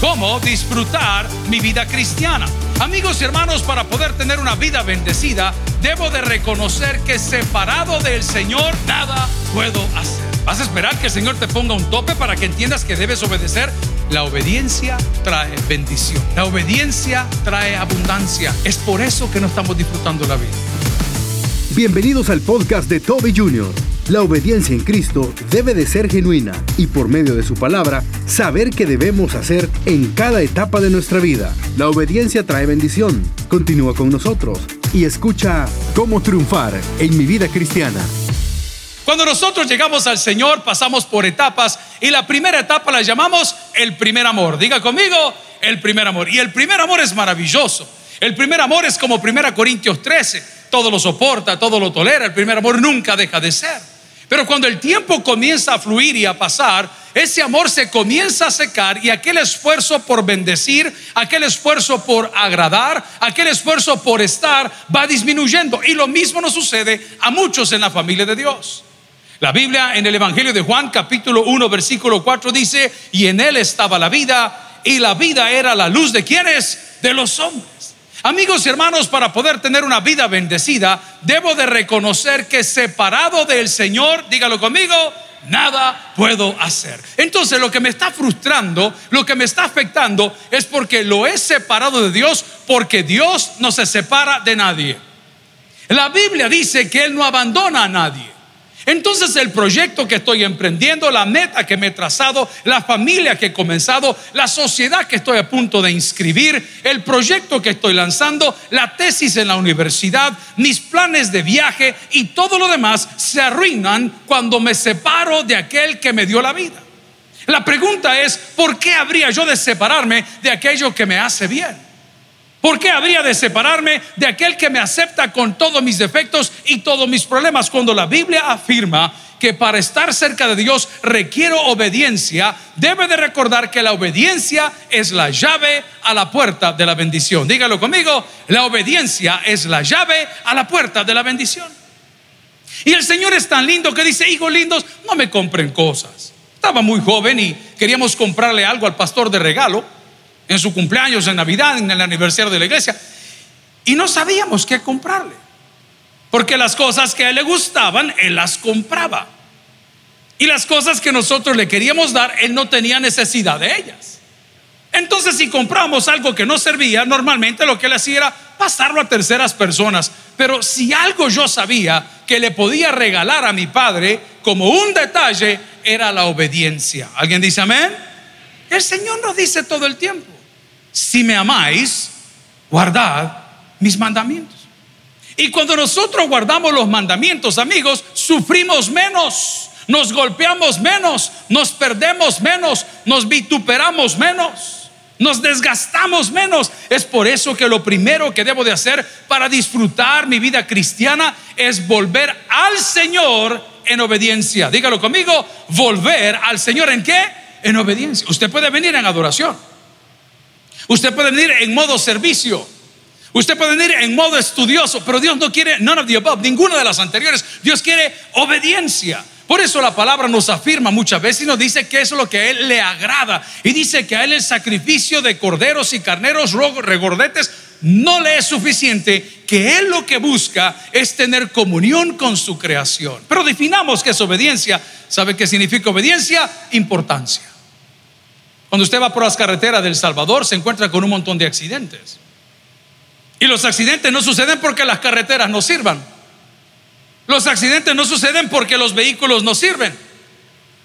cómo disfrutar mi vida cristiana. Amigos y hermanos, para poder tener una vida bendecida, debo de reconocer que separado del Señor, nada puedo hacer. ¿Vas a esperar que el Señor te ponga un tope para que entiendas que debes obedecer? La obediencia trae bendición. La obediencia trae abundancia. Es por eso que no estamos disfrutando la vida. Bienvenidos al podcast de Toby Jr. La obediencia en Cristo debe de ser genuina y por medio de su palabra saber qué debemos hacer en cada etapa de nuestra vida. La obediencia trae bendición. Continúa con nosotros y escucha cómo triunfar en mi vida cristiana. Cuando nosotros llegamos al Señor pasamos por etapas y la primera etapa la llamamos el primer amor. Diga conmigo, el primer amor. Y el primer amor es maravilloso. El primer amor es como 1 Corintios 13. Todo lo soporta, todo lo tolera. El primer amor nunca deja de ser. Pero cuando el tiempo comienza a fluir y a pasar, ese amor se comienza a secar y aquel esfuerzo por bendecir, aquel esfuerzo por agradar, aquel esfuerzo por estar va disminuyendo. Y lo mismo nos sucede a muchos en la familia de Dios. La Biblia en el Evangelio de Juan capítulo 1 versículo 4 dice, y en él estaba la vida y la vida era la luz de quienes? De los hombres. Amigos y hermanos, para poder tener una vida bendecida, debo de reconocer que separado del Señor, dígalo conmigo, nada puedo hacer. Entonces lo que me está frustrando, lo que me está afectando es porque lo he separado de Dios, porque Dios no se separa de nadie. La Biblia dice que Él no abandona a nadie. Entonces el proyecto que estoy emprendiendo, la meta que me he trazado, la familia que he comenzado, la sociedad que estoy a punto de inscribir, el proyecto que estoy lanzando, la tesis en la universidad, mis planes de viaje y todo lo demás se arruinan cuando me separo de aquel que me dio la vida. La pregunta es, ¿por qué habría yo de separarme de aquello que me hace bien? ¿Por qué habría de separarme de aquel que me acepta con todos mis defectos y todos mis problemas? Cuando la Biblia afirma que para estar cerca de Dios requiero obediencia, debe de recordar que la obediencia es la llave a la puerta de la bendición. Dígalo conmigo, la obediencia es la llave a la puerta de la bendición. Y el Señor es tan lindo que dice, hijos lindos, no me compren cosas. Estaba muy joven y queríamos comprarle algo al pastor de regalo en su cumpleaños, en Navidad, en el aniversario de la iglesia. Y no sabíamos qué comprarle. Porque las cosas que a él le gustaban, él las compraba. Y las cosas que nosotros le queríamos dar, él no tenía necesidad de ellas. Entonces, si compramos algo que no servía, normalmente lo que él hacía era pasarlo a terceras personas. Pero si algo yo sabía que le podía regalar a mi padre como un detalle, era la obediencia. ¿Alguien dice amén? El Señor nos dice todo el tiempo si me amáis, guardad mis mandamientos. Y cuando nosotros guardamos los mandamientos, amigos, sufrimos menos, nos golpeamos menos, nos perdemos menos, nos vituperamos menos, nos desgastamos menos. Es por eso que lo primero que debo de hacer para disfrutar mi vida cristiana es volver al Señor en obediencia. Dígalo conmigo, volver al Señor en qué? En obediencia. Usted puede venir en adoración. Usted puede venir en modo servicio. Usted puede venir en modo estudioso, pero Dios no quiere none of the above, ninguna de las anteriores. Dios quiere obediencia. Por eso la palabra nos afirma muchas veces y nos dice que eso es lo que a Él le agrada. Y dice que a Él el sacrificio de corderos y carneros regordetes no le es suficiente, que Él lo que busca es tener comunión con su creación. Pero definamos qué es obediencia. ¿Sabe qué significa obediencia? Importancia. Cuando usted va por las carreteras del Salvador se encuentra con un montón de accidentes. Y los accidentes no suceden porque las carreteras no sirvan. Los accidentes no suceden porque los vehículos no sirven.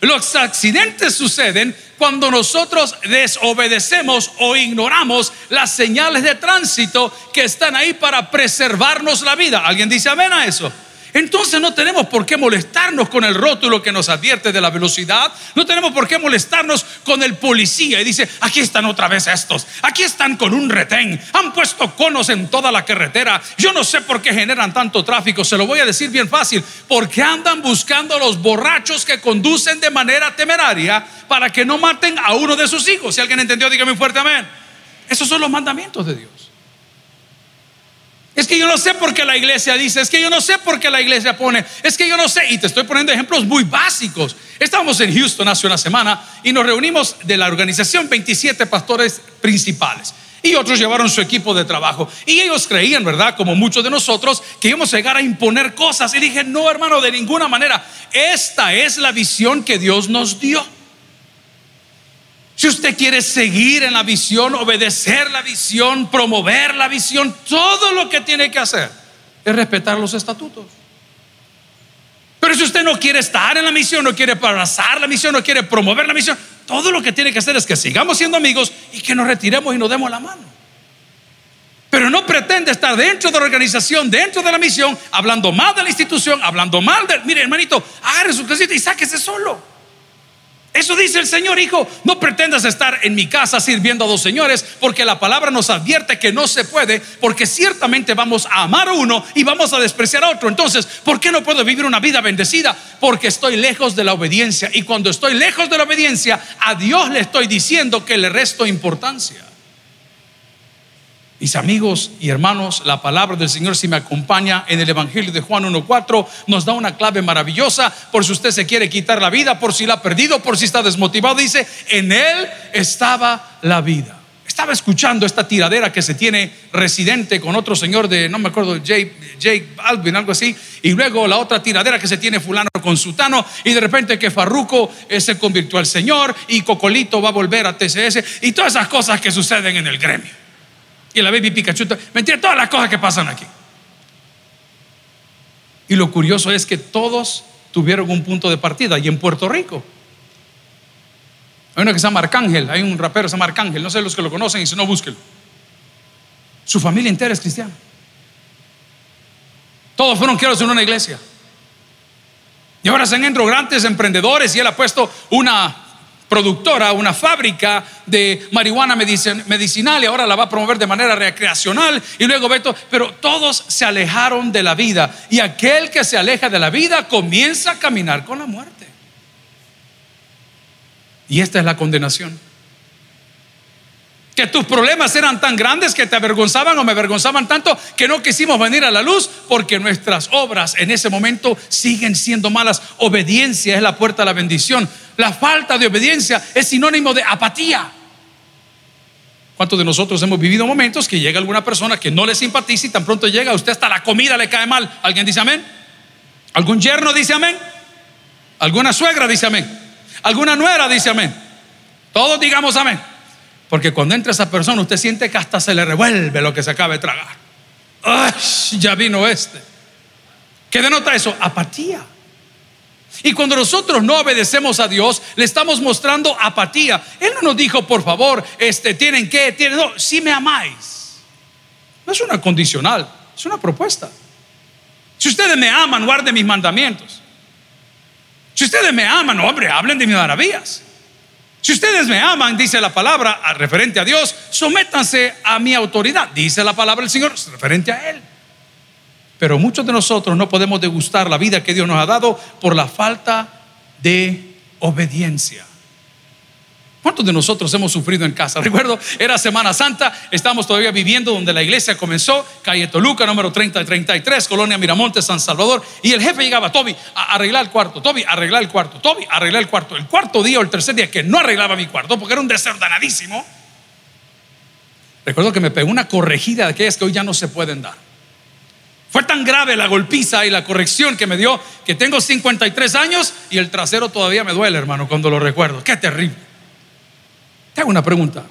Los accidentes suceden cuando nosotros desobedecemos o ignoramos las señales de tránsito que están ahí para preservarnos la vida. ¿Alguien dice amén a eso? Entonces no tenemos por qué molestarnos con el rótulo que nos advierte de la velocidad. No tenemos por qué molestarnos con el policía y dice, aquí están otra vez estos. Aquí están con un retén. Han puesto conos en toda la carretera. Yo no sé por qué generan tanto tráfico. Se lo voy a decir bien fácil. Porque andan buscando a los borrachos que conducen de manera temeraria para que no maten a uno de sus hijos. Si alguien entendió, dígame fuerte amén. Esos son los mandamientos de Dios. Es que yo no sé por qué la iglesia dice, es que yo no sé por qué la iglesia pone, es que yo no sé, y te estoy poniendo ejemplos muy básicos. Estábamos en Houston hace una semana y nos reunimos de la organización 27 pastores principales. Y otros llevaron su equipo de trabajo. Y ellos creían, ¿verdad? Como muchos de nosotros, que íbamos a llegar a imponer cosas. Y dije, no, hermano, de ninguna manera. Esta es la visión que Dios nos dio. Si usted quiere seguir en la visión, obedecer la visión, promover la visión, todo lo que tiene que hacer es respetar los estatutos. Pero si usted no quiere estar en la misión, no quiere abrazar la misión, no quiere promover la misión, todo lo que tiene que hacer es que sigamos siendo amigos y que nos retiremos y nos demos la mano. Pero no pretende estar dentro de la organización, dentro de la misión, hablando mal de la institución, hablando mal de... Mire, hermanito, agarre su casita y sáquese solo. Eso dice el Señor, hijo. No pretendas estar en mi casa sirviendo a dos señores, porque la palabra nos advierte que no se puede, porque ciertamente vamos a amar a uno y vamos a despreciar a otro. Entonces, ¿por qué no puedo vivir una vida bendecida? Porque estoy lejos de la obediencia. Y cuando estoy lejos de la obediencia, a Dios le estoy diciendo que le resto importancia. Mis amigos y hermanos, la palabra del Señor si me acompaña en el Evangelio de Juan 1.4 nos da una clave maravillosa por si usted se quiere quitar la vida, por si la ha perdido, por si está desmotivado. Dice, en Él estaba la vida. Estaba escuchando esta tiradera que se tiene residente con otro señor de, no me acuerdo, Jake, Jake Alvin, algo así, y luego la otra tiradera que se tiene fulano con sutano, y de repente que Farruco eh, se convirtió al Señor y Cocolito va a volver a TCS, y todas esas cosas que suceden en el gremio y la baby Pikachu. Mentira, todas las cosas que pasan aquí. Y lo curioso es que todos tuvieron un punto de partida y en Puerto Rico. Hay uno que se llama Arcángel, hay un rapero que se llama Arcángel, no sé los que lo conocen y si no, búsquenlo. Su familia entera es cristiana. Todos fueron criados en una iglesia. Y ahora se han grandes emprendedores y él ha puesto una productora, una fábrica de marihuana medicinal y ahora la va a promover de manera recreacional y luego Beto, pero todos se alejaron de la vida y aquel que se aleja de la vida comienza a caminar con la muerte. Y esta es la condenación. Que tus problemas eran tan grandes que te avergonzaban o me avergonzaban tanto que no quisimos venir a la luz porque nuestras obras en ese momento siguen siendo malas. Obediencia es la puerta a la bendición. La falta de obediencia es sinónimo de apatía. ¿Cuántos de nosotros hemos vivido momentos que llega alguna persona que no le simpatiza y tan pronto llega a usted hasta la comida le cae mal? ¿Alguien dice amén? ¿Algún yerno dice amén? ¿Alguna suegra dice amén? ¿Alguna nuera dice amén? Todos digamos amén. Porque cuando entra esa persona usted siente que hasta se le revuelve lo que se acaba de tragar. ¡Ay! Ya vino este. ¿Qué denota eso? Apatía. Y cuando nosotros no obedecemos a Dios, le estamos mostrando apatía. Él no nos dijo, por favor, este, tienen que, tienen, no, si me amáis. No es una condicional, es una propuesta. Si ustedes me aman, guarden mis mandamientos. Si ustedes me aman, hombre, hablen de mis maravillas. Si ustedes me aman, dice la palabra, referente a Dios, sométanse a mi autoridad, dice la palabra del Señor, referente a Él. Pero muchos de nosotros no podemos degustar la vida que Dios nos ha dado por la falta de obediencia. ¿Cuántos de nosotros hemos sufrido en casa? Recuerdo, era Semana Santa, estamos todavía viviendo donde la iglesia comenzó, calle Toluca, número 30 y 33, Colonia Miramonte, San Salvador, y el jefe llegaba, Toby, a arreglar el cuarto, Toby, arreglar el cuarto, Toby, arreglar el cuarto. El cuarto día o el tercer día que no arreglaba mi cuarto, porque era un desordenadísimo, recuerdo que me pegó una corregida de aquellas que hoy ya no se pueden dar. Fue tan grave la golpiza y la corrección que me dio que tengo 53 años y el trasero todavía me duele, hermano, cuando lo recuerdo. Qué terrible. Te hago una pregunta.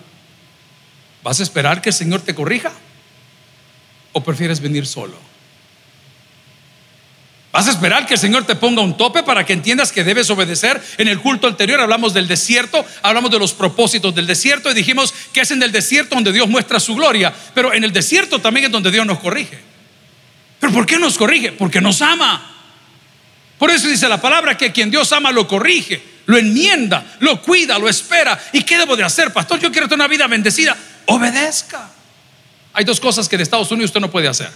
¿Vas a esperar que el Señor te corrija? ¿O prefieres venir solo? ¿Vas a esperar que el Señor te ponga un tope para que entiendas que debes obedecer? En el culto anterior hablamos del desierto, hablamos de los propósitos del desierto y dijimos que es en el desierto donde Dios muestra su gloria, pero en el desierto también es donde Dios nos corrige. ¿Pero por qué nos corrige? Porque nos ama. Por eso dice la palabra que quien Dios ama lo corrige, lo enmienda, lo cuida, lo espera. ¿Y qué debo de hacer, pastor? Yo quiero tener una vida bendecida. Obedezca. Hay dos cosas que en Estados Unidos usted no puede hacer.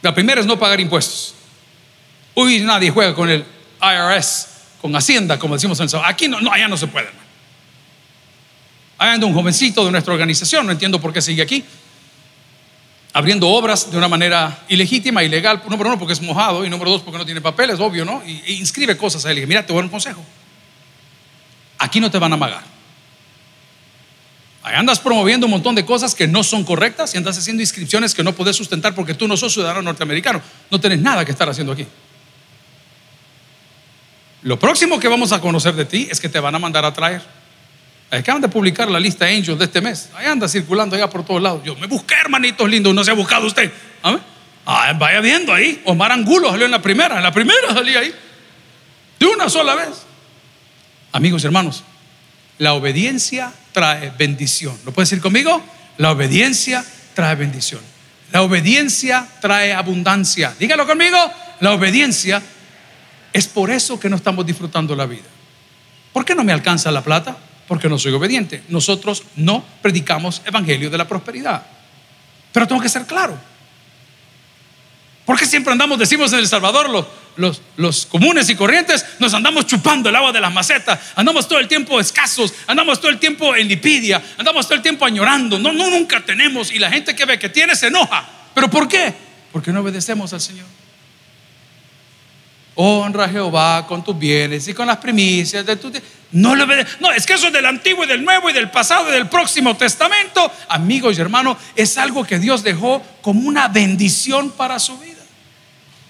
La primera es no pagar impuestos. Uy, nadie juega con el IRS, con Hacienda, como decimos en el Aquí no, no, allá no se puede. Allá anda un jovencito de nuestra organización, no entiendo por qué sigue aquí abriendo obras de una manera ilegítima, ilegal, número uno porque es mojado y número dos porque no tiene papeles, obvio, ¿no? Y, e inscribe cosas a él. Y mira, te voy a dar un consejo. Aquí no te van a amagar. Ahí andas promoviendo un montón de cosas que no son correctas y andas haciendo inscripciones que no puedes sustentar porque tú no sos ciudadano norteamericano. No tienes nada que estar haciendo aquí. Lo próximo que vamos a conocer de ti es que te van a mandar a traer. Acaban de publicar la lista Angels de este mes. Ahí anda circulando allá por todos lados. Yo me busqué, hermanitos lindos, no se ha buscado usted. Ah, vaya viendo ahí. Omar Angulo salió en la primera. En la primera salí ahí. De una sola vez. Amigos y hermanos, la obediencia trae bendición. ¿Lo puede decir conmigo? La obediencia trae bendición. La obediencia trae abundancia. Dígalo conmigo. La obediencia es por eso que no estamos disfrutando la vida. ¿Por qué no me alcanza la plata? Porque no soy obediente. Nosotros no predicamos evangelio de la prosperidad. Pero tengo que ser claro. Porque siempre andamos, decimos en El Salvador, los, los, los, comunes y corrientes, nos andamos chupando el agua de las macetas, andamos todo el tiempo escasos, andamos todo el tiempo en lipidia, andamos todo el tiempo añorando, no, no, nunca tenemos y la gente que ve que tiene se enoja. ¿Pero por qué? Porque no obedecemos al Señor. Honra a Jehová con tus bienes y con las primicias de tu... No No, es que eso es del Antiguo y del Nuevo y del pasado y del próximo testamento. Amigos y hermanos, es algo que Dios dejó como una bendición para su vida.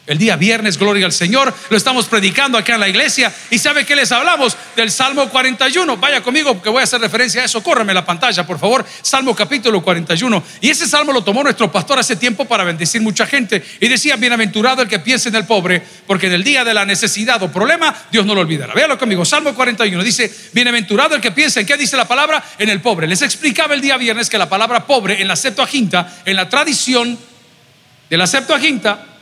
El día viernes, gloria al Señor, lo estamos predicando acá en la iglesia. ¿Y sabe que les hablamos? Del Salmo 41. Vaya conmigo porque voy a hacer referencia a eso. Córreme la pantalla, por favor. Salmo capítulo 41. Y ese salmo lo tomó nuestro pastor hace tiempo para bendecir mucha gente. Y decía, bienaventurado el que piense en el pobre, porque en el día de la necesidad o problema, Dios no lo olvidará. Véalo conmigo. Salmo 41 dice, bienaventurado el que piense en qué dice la palabra, en el pobre. Les explicaba el día viernes que la palabra pobre en la Septuaginta, en la tradición de la Septuaginta,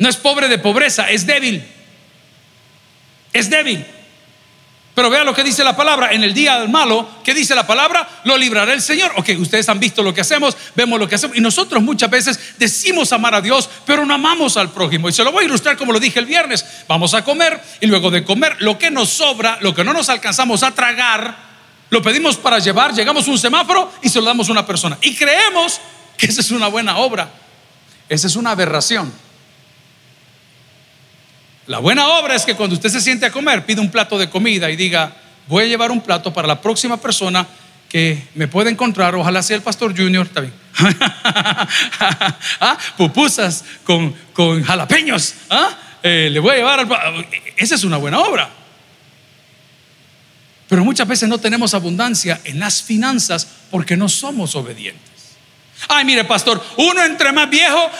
no es pobre de pobreza, es débil. Es débil. Pero vea lo que dice la palabra. En el día del malo, ¿qué dice la palabra? Lo librará el Señor. Ok, ustedes han visto lo que hacemos, vemos lo que hacemos. Y nosotros muchas veces decimos amar a Dios, pero no amamos al prójimo. Y se lo voy a ilustrar como lo dije el viernes. Vamos a comer y luego de comer, lo que nos sobra, lo que no nos alcanzamos a tragar, lo pedimos para llevar, llegamos a un semáforo y se lo damos a una persona. Y creemos que esa es una buena obra. Esa es una aberración. La buena obra es que cuando usted se siente a comer, pide un plato de comida y diga, voy a llevar un plato para la próxima persona que me pueda encontrar, ojalá sea el pastor Junior, está bien. ¿Ah? Pupusas con, jalapeños. ¿Ah? Eh, le voy a llevar al... Esa es una buena obra. Pero muchas veces no tenemos abundancia en las finanzas porque no somos obedientes. Ay, mire, pastor, uno entre más viejo,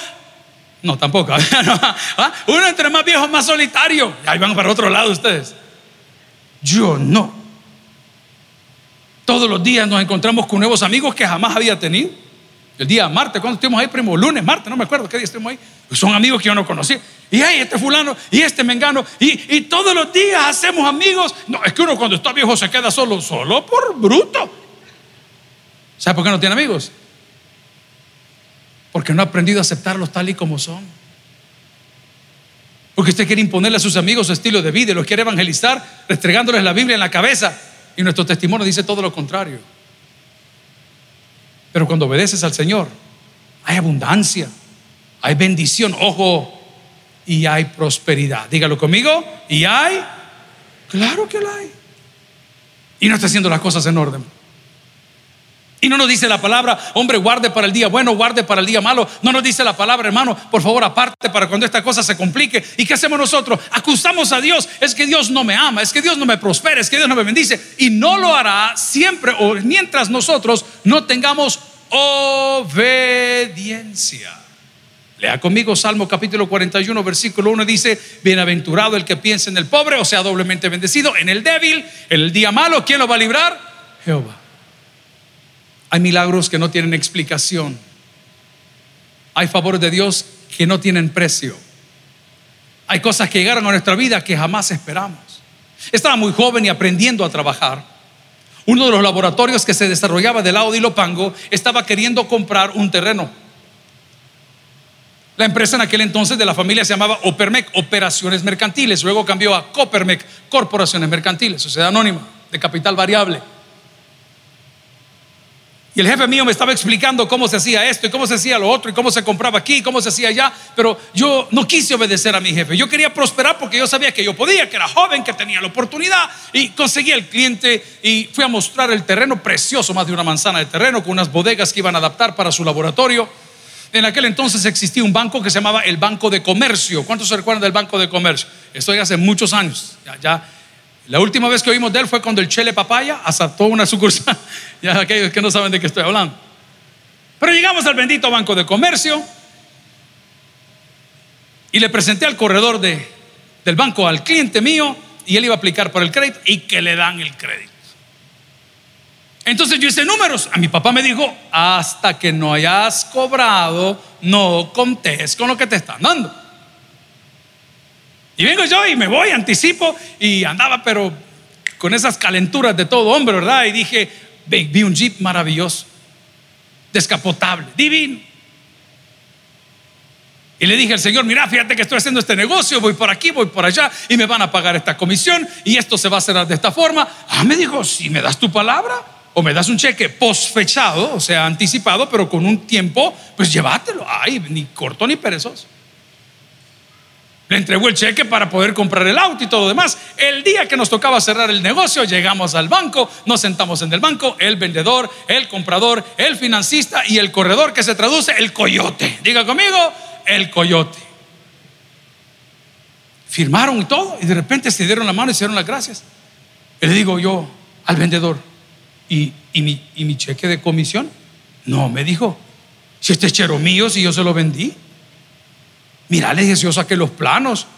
no, tampoco. ¿Ah? Uno entre más viejo, más solitario. Ahí van para otro lado ustedes. Yo no. Todos los días nos encontramos con nuevos amigos que jamás había tenido. El día martes, cuando estuvimos ahí, primo, lunes, martes, no me acuerdo qué día estuvimos ahí. Pues son amigos que yo no conocí. Y ahí este fulano, y este mengano. Y, y todos los días hacemos amigos. No, es que uno cuando está viejo se queda solo, solo por bruto. ¿Sabe por qué no tiene amigos? Porque no ha aprendido a aceptarlos tal y como son. Porque usted quiere imponerle a sus amigos su estilo de vida y los quiere evangelizar restregándoles la Biblia en la cabeza. Y nuestro testimonio dice todo lo contrario. Pero cuando obedeces al Señor, hay abundancia, hay bendición, ojo, y hay prosperidad. Dígalo conmigo, y hay, claro que la hay. Y no está haciendo las cosas en orden. Y no nos dice la palabra, hombre, guarde para el día bueno, guarde para el día malo. No nos dice la palabra, hermano, por favor, aparte para cuando esta cosa se complique. ¿Y qué hacemos nosotros? Acusamos a Dios. Es que Dios no me ama, es que Dios no me prospera, es que Dios no me bendice. Y no lo hará siempre o mientras nosotros no tengamos obediencia. Lea conmigo Salmo capítulo 41, versículo 1 dice, bienaventurado el que piensa en el pobre, o sea, doblemente bendecido, en el débil, en el día malo, ¿quién lo va a librar? Jehová. Hay milagros que no tienen explicación. Hay favores de Dios que no tienen precio. Hay cosas que llegaron a nuestra vida que jamás esperamos. Estaba muy joven y aprendiendo a trabajar. Uno de los laboratorios que se desarrollaba del lado de Ilopango estaba queriendo comprar un terreno. La empresa en aquel entonces de la familia se llamaba Opermec, Operaciones Mercantiles. Luego cambió a Copermec, Corporaciones Mercantiles, sociedad anónima de capital variable. Y el jefe mío me estaba explicando cómo se hacía esto y cómo se hacía lo otro y cómo se compraba aquí y cómo se hacía allá. Pero yo no quise obedecer a mi jefe. Yo quería prosperar porque yo sabía que yo podía, que era joven, que tenía la oportunidad. Y conseguí el cliente y fui a mostrar el terreno precioso, más de una manzana de terreno, con unas bodegas que iban a adaptar para su laboratorio. En aquel entonces existía un banco que se llamaba el Banco de Comercio. ¿Cuántos se recuerdan del Banco de Comercio? Esto hace muchos años. Ya, ya la última vez que oímos de él fue cuando el Chele Papaya asaltó una sucursal. ya aquellos que no saben de qué estoy hablando. Pero llegamos al bendito Banco de Comercio y le presenté al corredor de, del banco al cliente mío y él iba a aplicar por el crédito y que le dan el crédito. Entonces yo hice números. A mi papá me dijo, hasta que no hayas cobrado, no contés con lo que te están dando. Y vengo yo y me voy, anticipo y andaba pero con esas calenturas de todo hombre, ¿verdad? Y dije, vi un jeep maravilloso, descapotable, divino. Y le dije al Señor, mira, fíjate que estoy haciendo este negocio, voy por aquí, voy por allá y me van a pagar esta comisión y esto se va a cerrar de esta forma. Ah, me dijo, si me das tu palabra o me das un cheque posfechado, o sea, anticipado, pero con un tiempo, pues llévatelo. Ay, ni corto ni perezoso. Le entregó el cheque para poder comprar el auto y todo lo demás. El día que nos tocaba cerrar el negocio, llegamos al banco, nos sentamos en el banco, el vendedor, el comprador, el financista y el corredor que se traduce el coyote. Diga conmigo, el coyote. Firmaron y todo y de repente se dieron la mano y se dieron las gracias. Y le digo yo al vendedor, ¿y, mi, ¿y mi cheque de comisión? No, me dijo, si este es chero mío, si yo se lo vendí. Mira, le dije, yo saqué los planos,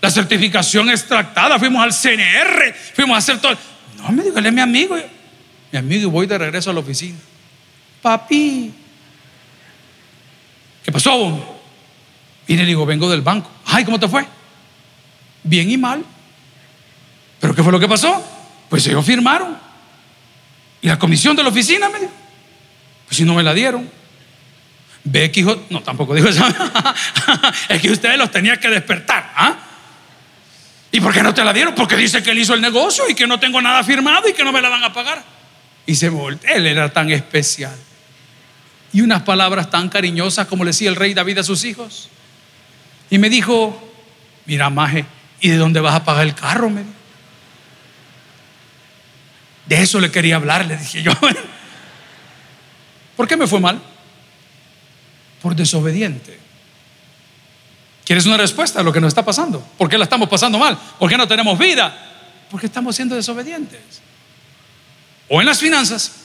la certificación extractada, fuimos al CNR, fuimos a hacer todo. No, me dijo, él es mi amigo. Mi amigo, y voy de regreso a la oficina. Papi, ¿qué pasó? Y le digo, vengo del banco. Ay, ¿cómo te fue? Bien y mal. ¿Pero qué fue lo que pasó? Pues ellos firmaron. Y la comisión de la oficina me dijo, pues si no me la dieron. Ve hijo, no, tampoco dijo eso. es que ustedes los tenían que despertar. ¿ah? ¿Y por qué no te la dieron? Porque dice que él hizo el negocio y que no tengo nada firmado y que no me la van a pagar. Y se volteó. Él era tan especial. Y unas palabras tan cariñosas como le decía el rey David a sus hijos. Y me dijo, mira, Maje, ¿y de dónde vas a pagar el carro? Me De eso le quería hablar, le dije yo. ¿Por qué me fue mal? Por desobediente. ¿Quieres una respuesta a lo que nos está pasando? ¿Por qué la estamos pasando mal? ¿Por qué no tenemos vida? Porque estamos siendo desobedientes. O en las finanzas,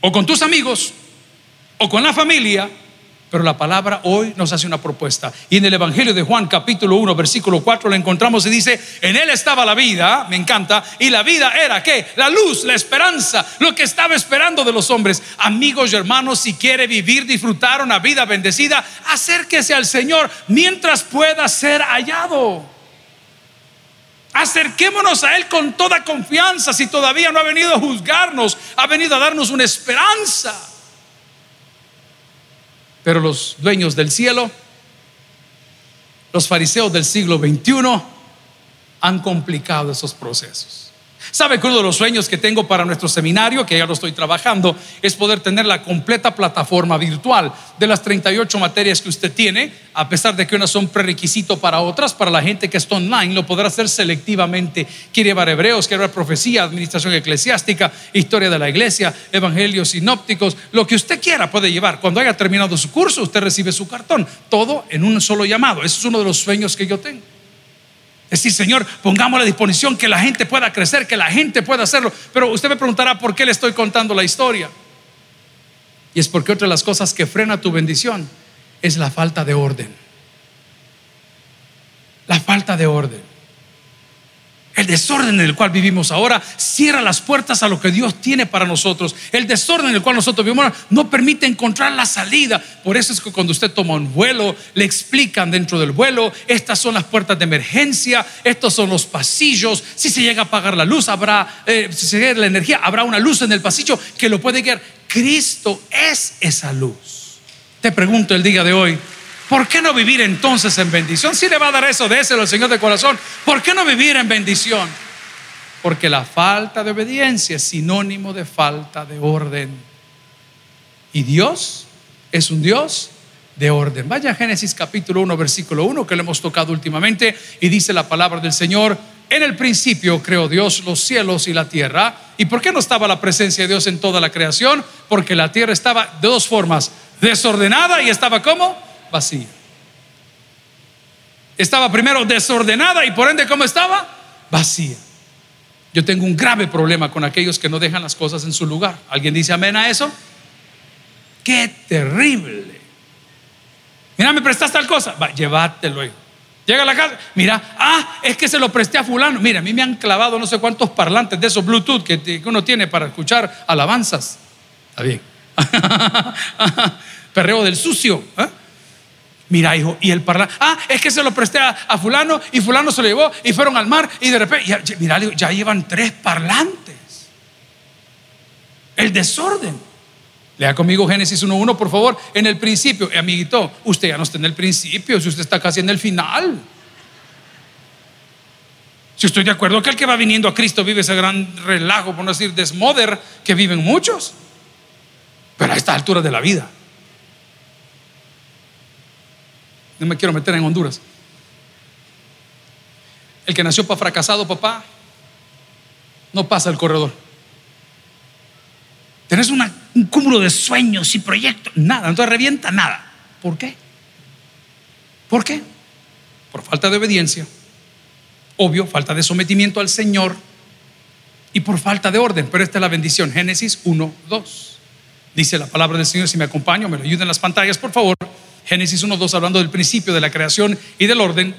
o con tus amigos, o con la familia, pero la palabra hoy nos hace una propuesta. Y en el Evangelio de Juan capítulo 1 versículo 4 lo encontramos y dice, en él estaba la vida, me encanta, y la vida era qué? La luz, la esperanza, lo que estaba esperando de los hombres. Amigos y hermanos, si quiere vivir, disfrutar una vida bendecida, acérquese al Señor mientras pueda ser hallado. Acerquémonos a Él con toda confianza si todavía no ha venido a juzgarnos, ha venido a darnos una esperanza. Pero los dueños del cielo, los fariseos del siglo XXI, han complicado esos procesos. ¿Sabe que uno de los sueños que tengo para nuestro seminario, que ya lo estoy trabajando, es poder tener la completa plataforma virtual de las 38 materias que usted tiene, a pesar de que unas son prerequisito para otras, para la gente que está online, lo podrá hacer selectivamente. Quiere llevar hebreos, quiere llevar profecía, administración eclesiástica, historia de la iglesia, evangelios sinópticos, lo que usted quiera puede llevar. Cuando haya terminado su curso, usted recibe su cartón, todo en un solo llamado. Ese es uno de los sueños que yo tengo. Es decir, Señor, pongamos la disposición que la gente pueda crecer, que la gente pueda hacerlo. Pero usted me preguntará por qué le estoy contando la historia. Y es porque otra de las cosas que frena tu bendición es la falta de orden. La falta de orden. El desorden en el cual vivimos ahora cierra las puertas a lo que Dios tiene para nosotros. El desorden en el cual nosotros vivimos no permite encontrar la salida. Por eso es que cuando usted toma un vuelo, le explican dentro del vuelo, estas son las puertas de emergencia, estos son los pasillos. Si se llega a apagar la luz, habrá, eh, si se llega la energía, habrá una luz en el pasillo que lo puede guiar. Cristo es esa luz. Te pregunto el día de hoy, ¿Por qué no vivir entonces en bendición? Si le va a dar eso, déselo al Señor de corazón. ¿Por qué no vivir en bendición? Porque la falta de obediencia es sinónimo de falta de orden. Y Dios es un Dios de orden. Vaya a Génesis capítulo 1, versículo 1, que lo hemos tocado últimamente, y dice la palabra del Señor, en el principio creó Dios los cielos y la tierra. ¿Y por qué no estaba la presencia de Dios en toda la creación? Porque la tierra estaba de dos formas, desordenada y estaba como vacía. Estaba primero desordenada y por ende ¿cómo estaba? Vacía. Yo tengo un grave problema con aquellos que no dejan las cosas en su lugar. ¿Alguien dice amén a eso? Qué terrible. Mira, me prestaste tal cosa. Va, llévatelo. Llega a la casa, mira, ah, es que se lo presté a fulano. Mira, a mí me han clavado no sé cuántos parlantes de esos Bluetooth que, uno tiene para escuchar alabanzas. Está bien. Perreo del sucio. ¿eh? Mira, hijo, y el parlante, ah, es que se lo presté a, fulano y fulano se lo llevó y fueron al mar y de repente, ya, mira, ya llevan tres parlantes. El desorden. Lea conmigo Génesis 1.1, por favor. En el principio, eh, amiguito, usted ya no está en el principio, si usted está casi en el final. Si estoy de acuerdo que el que va viniendo a Cristo vive ese gran relajo, por no decir desmoder, que viven muchos. Pero a esta altura de la vida. No me quiero meter en Honduras. El que nació para fracasado, papá, no pasa el corredor. Tenés un cúmulo de sueños y proyectos, nada, no te revienta nada. ¿Por qué? ¿Por qué? Por falta de obediencia, obvio, falta de sometimiento al Señor y por falta de orden. Pero esta es la bendición. Génesis 1, 2. Dice la palabra del Señor, si me acompaño, me lo ayuden en las pantallas, por favor. Génesis 1, 2, hablando del principio de la creación y del orden.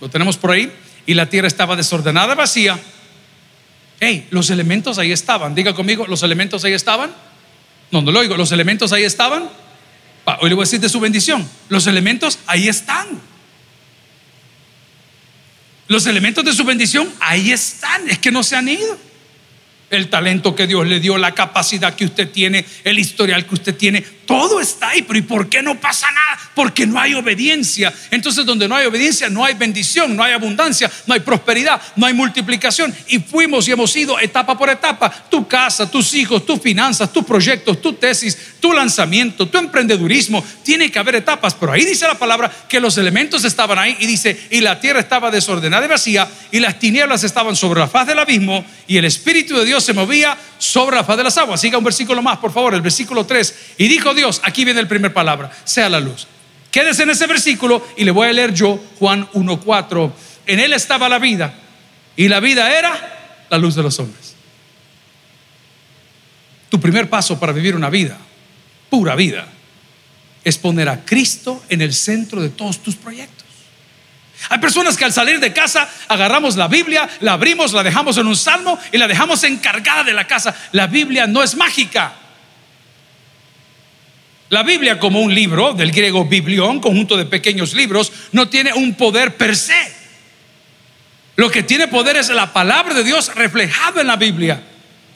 Lo tenemos por ahí. Y la tierra estaba desordenada, vacía Hey, los elementos ahí estaban. Diga conmigo, los elementos ahí estaban. No, no lo oigo. Los elementos ahí estaban. Hoy le voy a decir de su bendición. Los elementos ahí están. Los elementos de su bendición ahí están. Es que no se han ido el talento que Dios le dio, la capacidad que usted tiene, el historial que usted tiene, todo está ahí, pero ¿y por qué no pasa nada? Porque no hay obediencia. Entonces donde no hay obediencia no hay bendición, no hay abundancia, no hay prosperidad, no hay multiplicación. Y fuimos y hemos ido etapa por etapa. Tu casa, tus hijos, tus finanzas, tus proyectos, tu tesis, tu lanzamiento, tu emprendedurismo. Tiene que haber etapas, pero ahí dice la palabra que los elementos estaban ahí y dice, y la tierra estaba desordenada y vacía y las tinieblas estaban sobre la faz del abismo y el Espíritu de Dios se movía sobre la faz de las aguas. Siga un versículo más, por favor, el versículo 3. Y dijo Dios, aquí viene el primer palabra, sea la luz. Quédese en ese versículo y le voy a leer yo Juan 1.4. En él estaba la vida y la vida era la luz de los hombres. Tu primer paso para vivir una vida, pura vida, es poner a Cristo en el centro de todos tus proyectos. Hay personas que al salir de casa agarramos la Biblia, la abrimos, la dejamos en un salmo y la dejamos encargada de la casa. La Biblia no es mágica. La Biblia como un libro, del griego biblión, conjunto de pequeños libros, no tiene un poder per se. Lo que tiene poder es la palabra de Dios reflejada en la Biblia.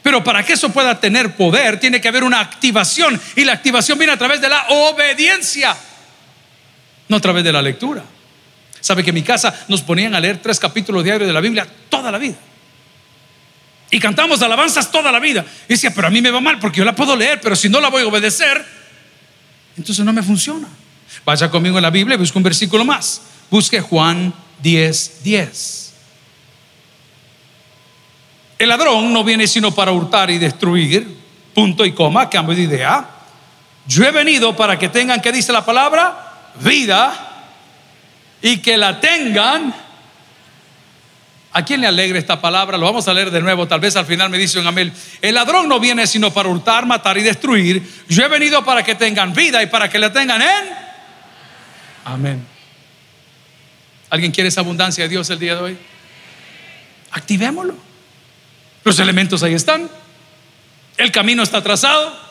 Pero para que eso pueda tener poder, tiene que haber una activación. Y la activación viene a través de la obediencia, no a través de la lectura. Sabe que en mi casa nos ponían a leer tres capítulos diarios de la Biblia toda la vida. Y cantamos alabanzas toda la vida. Y decía, pero a mí me va mal porque yo la puedo leer, pero si no la voy a obedecer, entonces no me funciona. Vaya conmigo en la Biblia y busque un versículo más. Busque Juan 10, 10. El ladrón no viene sino para hurtar y destruir, punto y coma, cambio de idea. Yo he venido para que tengan, ¿qué dice la palabra? Vida y que la tengan. ¿A quién le alegra esta palabra? Lo vamos a leer de nuevo. Tal vez al final me dice un amén. El ladrón no viene sino para hurtar, matar y destruir. Yo he venido para que tengan vida y para que la tengan en. Amén. ¿Alguien quiere esa abundancia de Dios el día de hoy? Activémoslo. Los elementos ahí están. El camino está trazado.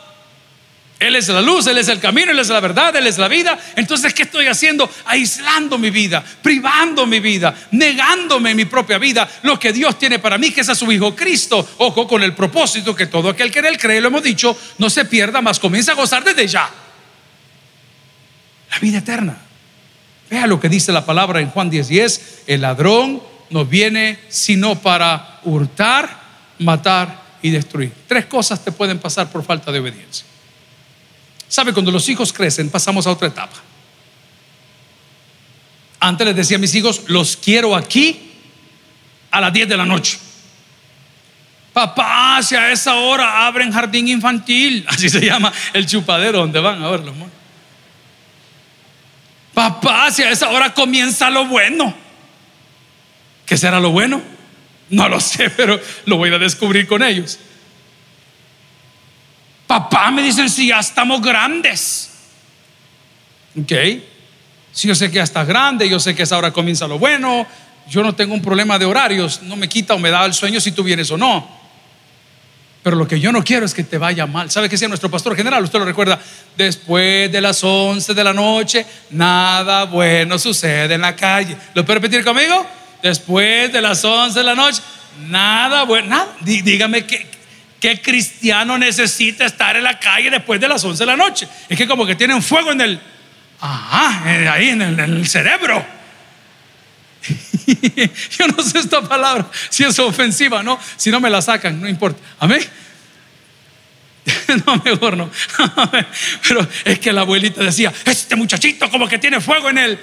Él es la luz, Él es el camino, Él es la verdad, Él es la vida. Entonces, ¿qué estoy haciendo? Aislando mi vida, privando mi vida, negándome mi propia vida, lo que Dios tiene para mí, que es a su Hijo Cristo. Ojo con el propósito que todo aquel que en Él cree, lo hemos dicho, no se pierda, más comienza a gozar desde ya. La vida eterna. Vea lo que dice la palabra en Juan 10:10. 10, el ladrón no viene sino para hurtar, matar y destruir. Tres cosas te pueden pasar por falta de obediencia. ¿Sabe? Cuando los hijos crecen, pasamos a otra etapa. Antes les decía a mis hijos, los quiero aquí a las 10 de la noche. Papá, si a esa hora abren jardín infantil, así se llama el chupadero donde van a verlo. Papá, si a esa hora comienza lo bueno. ¿Qué será lo bueno? No lo sé, pero lo voy a descubrir con ellos. Papá, me dicen si ya estamos grandes. Ok. Si yo sé que ya estás grande, yo sé que esa hora comienza lo bueno, yo no tengo un problema de horarios, no me quita o me da el sueño si tú vienes o no. Pero lo que yo no quiero es que te vaya mal. ¿Sabe qué decía nuestro pastor general? Usted lo recuerda. Después de las 11 de la noche, nada bueno sucede en la calle. ¿Lo puede repetir conmigo? Después de las 11 de la noche, nada bueno. Nada. Dígame qué, qué cristiano necesita estar en la calle después de las 11 de la noche. Es que como que tiene un fuego en el, ajá, ahí en el cerebro. Yo no sé esta palabra, si es ofensiva, ¿no? Si no me la sacan, no importa. Amén. No, mejor no. Pero es que la abuelita decía, este muchachito como que tiene fuego en él.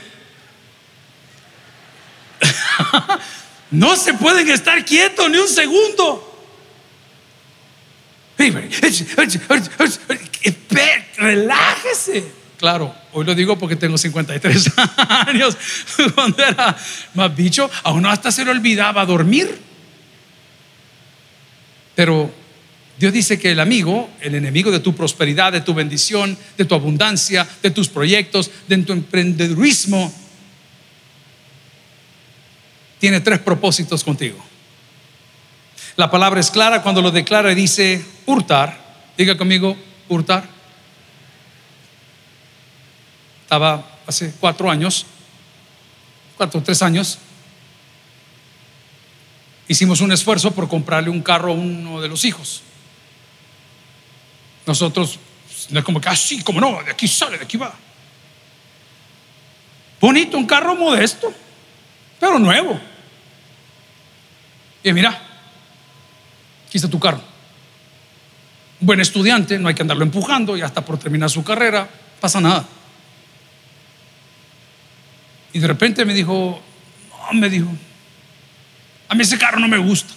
No se pueden estar quietos ni un segundo. Relájese. Claro, hoy lo digo porque tengo 53 años. Cuando era más bicho, a uno hasta se le olvidaba dormir. Pero Dios dice que el amigo, el enemigo de tu prosperidad, de tu bendición, de tu abundancia, de tus proyectos, de tu emprendedurismo, tiene tres propósitos contigo. La palabra es clara cuando lo declara y dice hurtar. Diga conmigo, hurtar estaba hace cuatro años, cuatro, tres años, hicimos un esfuerzo por comprarle un carro a uno de los hijos. Nosotros, no es como que así, ah, como no, de aquí sale, de aquí va. Bonito, un carro modesto, pero nuevo. Y mira, aquí tu carro. Buen estudiante, no hay que andarlo empujando, ya está por terminar su carrera, pasa nada. Y de repente me dijo, no, me dijo, a mí ese carro no me gusta.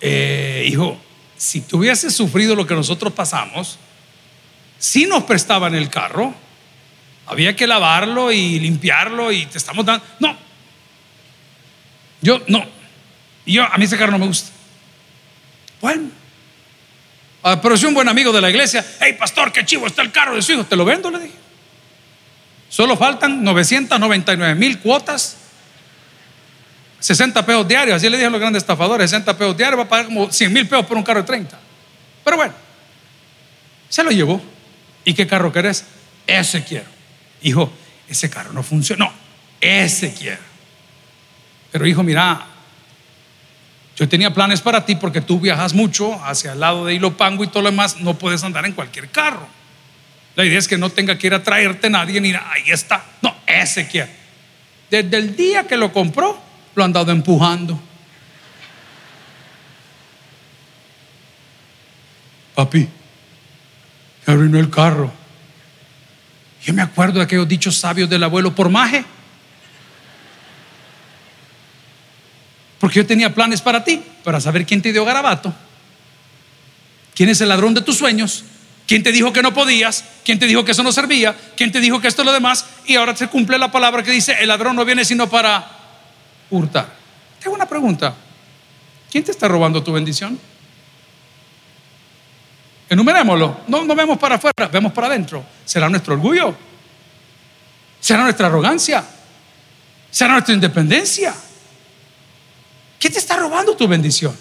Eh, hijo, si tú hubieses sufrido lo que nosotros pasamos, si nos prestaban el carro, había que lavarlo y limpiarlo y te estamos dando. No, yo no. Yo, a mí ese carro no me gusta. Bueno, ah, pero soy un buen amigo de la iglesia. Hey, pastor, qué chivo está el carro de su hijo. Te lo vendo, le dije. Solo faltan 999 mil cuotas, 60 pesos diarios. Así le dije a los grandes estafadores: 60 pesos diarios, va a pagar como 100 mil pesos por un carro de 30. Pero bueno, se lo llevó. ¿Y qué carro querés? Ese quiero. Hijo, ese carro no funcionó. Ese quiero. Pero hijo, mira, yo tenía planes para ti porque tú viajas mucho hacia el lado de Ilopango y todo lo demás. No puedes andar en cualquier carro. La idea es que no tenga que ir a traerte nadie ni ahí está. No, ese. Desde el día que lo compró, lo han dado empujando. Papi, se arruinó el carro. Yo me acuerdo de aquellos dichos sabios del abuelo por maje. Porque yo tenía planes para ti, para saber quién te dio garabato, quién es el ladrón de tus sueños ¿Quién te dijo que no podías? ¿Quién te dijo que eso no servía? ¿Quién te dijo que esto es lo demás? Y ahora se cumple la palabra que dice, el ladrón no viene sino para hurtar. Tengo una pregunta. ¿Quién te está robando tu bendición? Enumerémoslo. No, no vemos para afuera, vemos para adentro. ¿Será nuestro orgullo? ¿Será nuestra arrogancia? ¿Será nuestra independencia? ¿Quién te está robando tu bendición?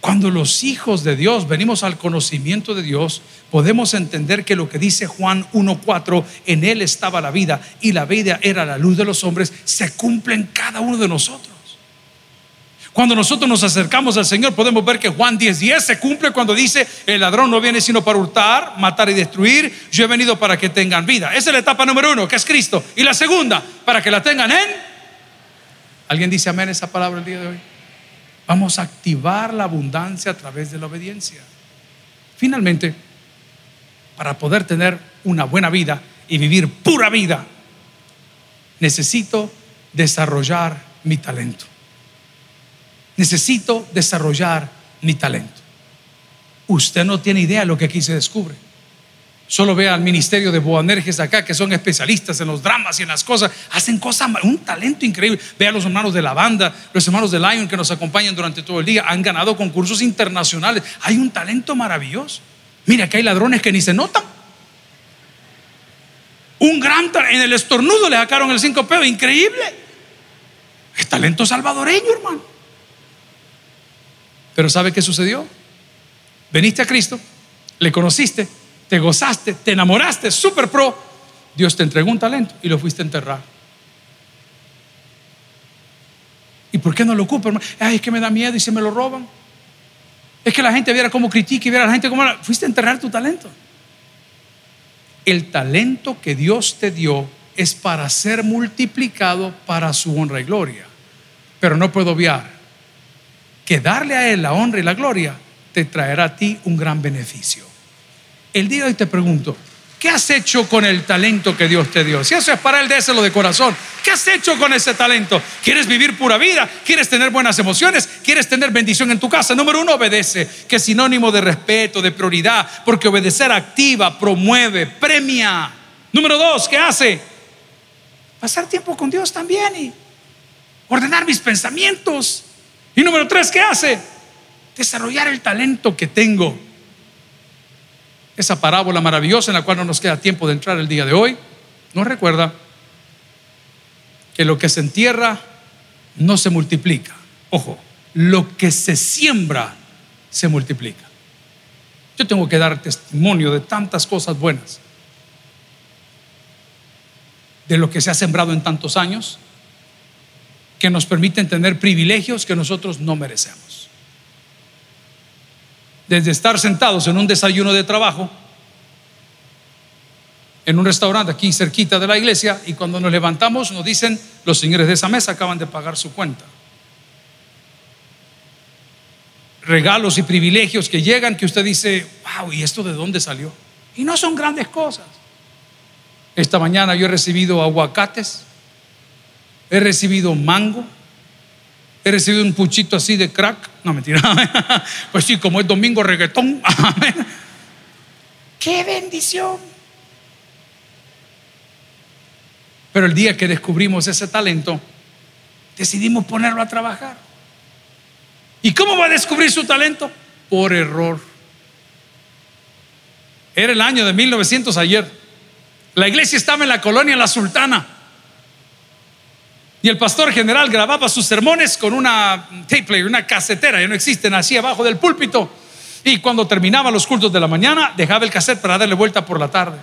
Cuando los hijos de Dios venimos al conocimiento de Dios, podemos entender que lo que dice Juan 1.4, en Él estaba la vida y la vida era la luz de los hombres, se cumple en cada uno de nosotros. Cuando nosotros nos acercamos al Señor, podemos ver que Juan 10.10 se cumple cuando dice, el ladrón no viene sino para hurtar, matar y destruir, yo he venido para que tengan vida. Esa es la etapa número uno, que es Cristo. Y la segunda, para que la tengan en... ¿Alguien dice amén esa palabra el día de hoy? Vamos a activar la abundancia a través de la obediencia. Finalmente, para poder tener una buena vida y vivir pura vida, necesito desarrollar mi talento. Necesito desarrollar mi talento. Usted no tiene idea de lo que aquí se descubre. Solo vea al ministerio de Boanerges acá, que son especialistas en los dramas y en las cosas. Hacen cosas, un talento increíble. Vea a los hermanos de la banda, los hermanos de Lion que nos acompañan durante todo el día. Han ganado concursos internacionales. Hay un talento maravilloso. Mira que hay ladrones que ni se notan. Un gran en el estornudo le sacaron el cinco pedos, increíble. Es talento salvadoreño, hermano. Pero ¿sabe qué sucedió? Veniste a Cristo, le conociste, te gozaste, te enamoraste, super pro. Dios te entregó un talento y lo fuiste a enterrar. ¿Y por qué no lo ocupa? Ay, es que me da miedo y se me lo roban. Es que la gente viera cómo critica y viera a la gente cómo... Fuiste a enterrar tu talento. El talento que Dios te dio es para ser multiplicado para su honra y gloria. Pero no puedo obviar que darle a Él la honra y la gloria te traerá a ti un gran beneficio. El día de hoy te pregunto, ¿qué has hecho con el talento que Dios te dio? Si eso es para Él, déselo de corazón. ¿Qué has hecho con ese talento? ¿Quieres vivir pura vida? ¿Quieres tener buenas emociones? ¿Quieres tener bendición en tu casa? Número uno, obedece, que es sinónimo de respeto, de prioridad, porque obedecer activa, promueve, premia. Número dos, ¿qué hace? Pasar tiempo con Dios también y ordenar mis pensamientos. Y número tres, ¿qué hace? Desarrollar el talento que tengo. Esa parábola maravillosa en la cual no nos queda tiempo de entrar el día de hoy, nos recuerda que lo que se entierra no se multiplica. Ojo, lo que se siembra se multiplica. Yo tengo que dar testimonio de tantas cosas buenas, de lo que se ha sembrado en tantos años, que nos permiten tener privilegios que nosotros no merecemos. Desde estar sentados en un desayuno de trabajo, en un restaurante aquí cerquita de la iglesia, y cuando nos levantamos nos dicen, los señores de esa mesa acaban de pagar su cuenta. Regalos y privilegios que llegan que usted dice, wow, ¿y esto de dónde salió? Y no son grandes cosas. Esta mañana yo he recibido aguacates he recibido mango, he recibido un puchito así de crack, no mentira, pues sí, como es domingo reggaetón, qué bendición. Pero el día que descubrimos ese talento, decidimos ponerlo a trabajar. ¿Y cómo va a descubrir su talento? Por error. Era el año de 1900 ayer. La iglesia estaba en la colonia La Sultana. Y el pastor general grababa sus sermones con una tape player, una casetera, ya no existen, así abajo del púlpito. Y cuando terminaba los cultos de la mañana, dejaba el cassette para darle vuelta por la tarde.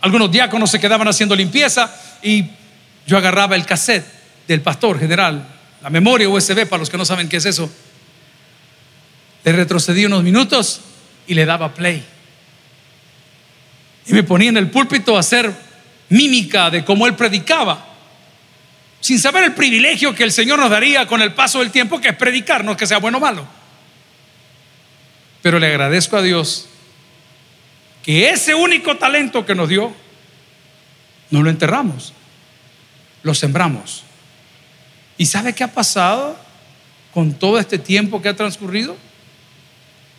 Algunos diáconos se quedaban haciendo limpieza y yo agarraba el cassette del pastor general, la memoria USB para los que no saben qué es eso. Le retrocedí unos minutos y le daba play. Y me ponía en el púlpito a hacer mímica de cómo él predicaba, sin saber el privilegio que el Señor nos daría con el paso del tiempo, que es predicar, no que sea bueno o malo. Pero le agradezco a Dios que ese único talento que nos dio, no lo enterramos, lo sembramos. ¿Y sabe qué ha pasado con todo este tiempo que ha transcurrido?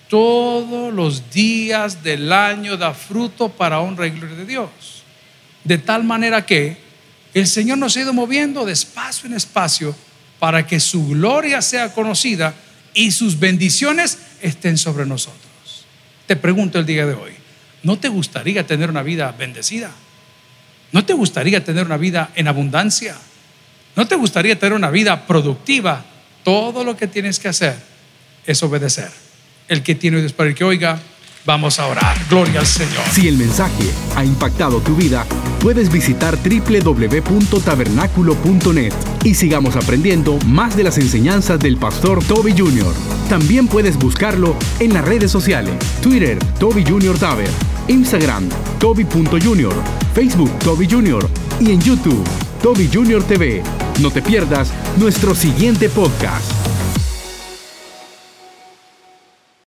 Todos los días del año da fruto para honra y gloria de Dios. De tal manera que el Señor nos ha ido moviendo de espacio en espacio para que su gloria sea conocida y sus bendiciones estén sobre nosotros. Te pregunto el día de hoy, ¿no te gustaría tener una vida bendecida? ¿No te gustaría tener una vida en abundancia? ¿No te gustaría tener una vida productiva? Todo lo que tienes que hacer es obedecer. El que tiene oídos para el que oiga, Vamos a orar. Gloria al Señor. Si el mensaje ha impactado tu vida, puedes visitar www.tabernaculo.net y sigamos aprendiendo más de las enseñanzas del pastor Toby Jr. También puedes buscarlo en las redes sociales, Twitter, Toby Jr. Taber, Instagram, Toby.Jr., Facebook, Toby Jr. y en YouTube, Toby Jr. TV. No te pierdas nuestro siguiente podcast.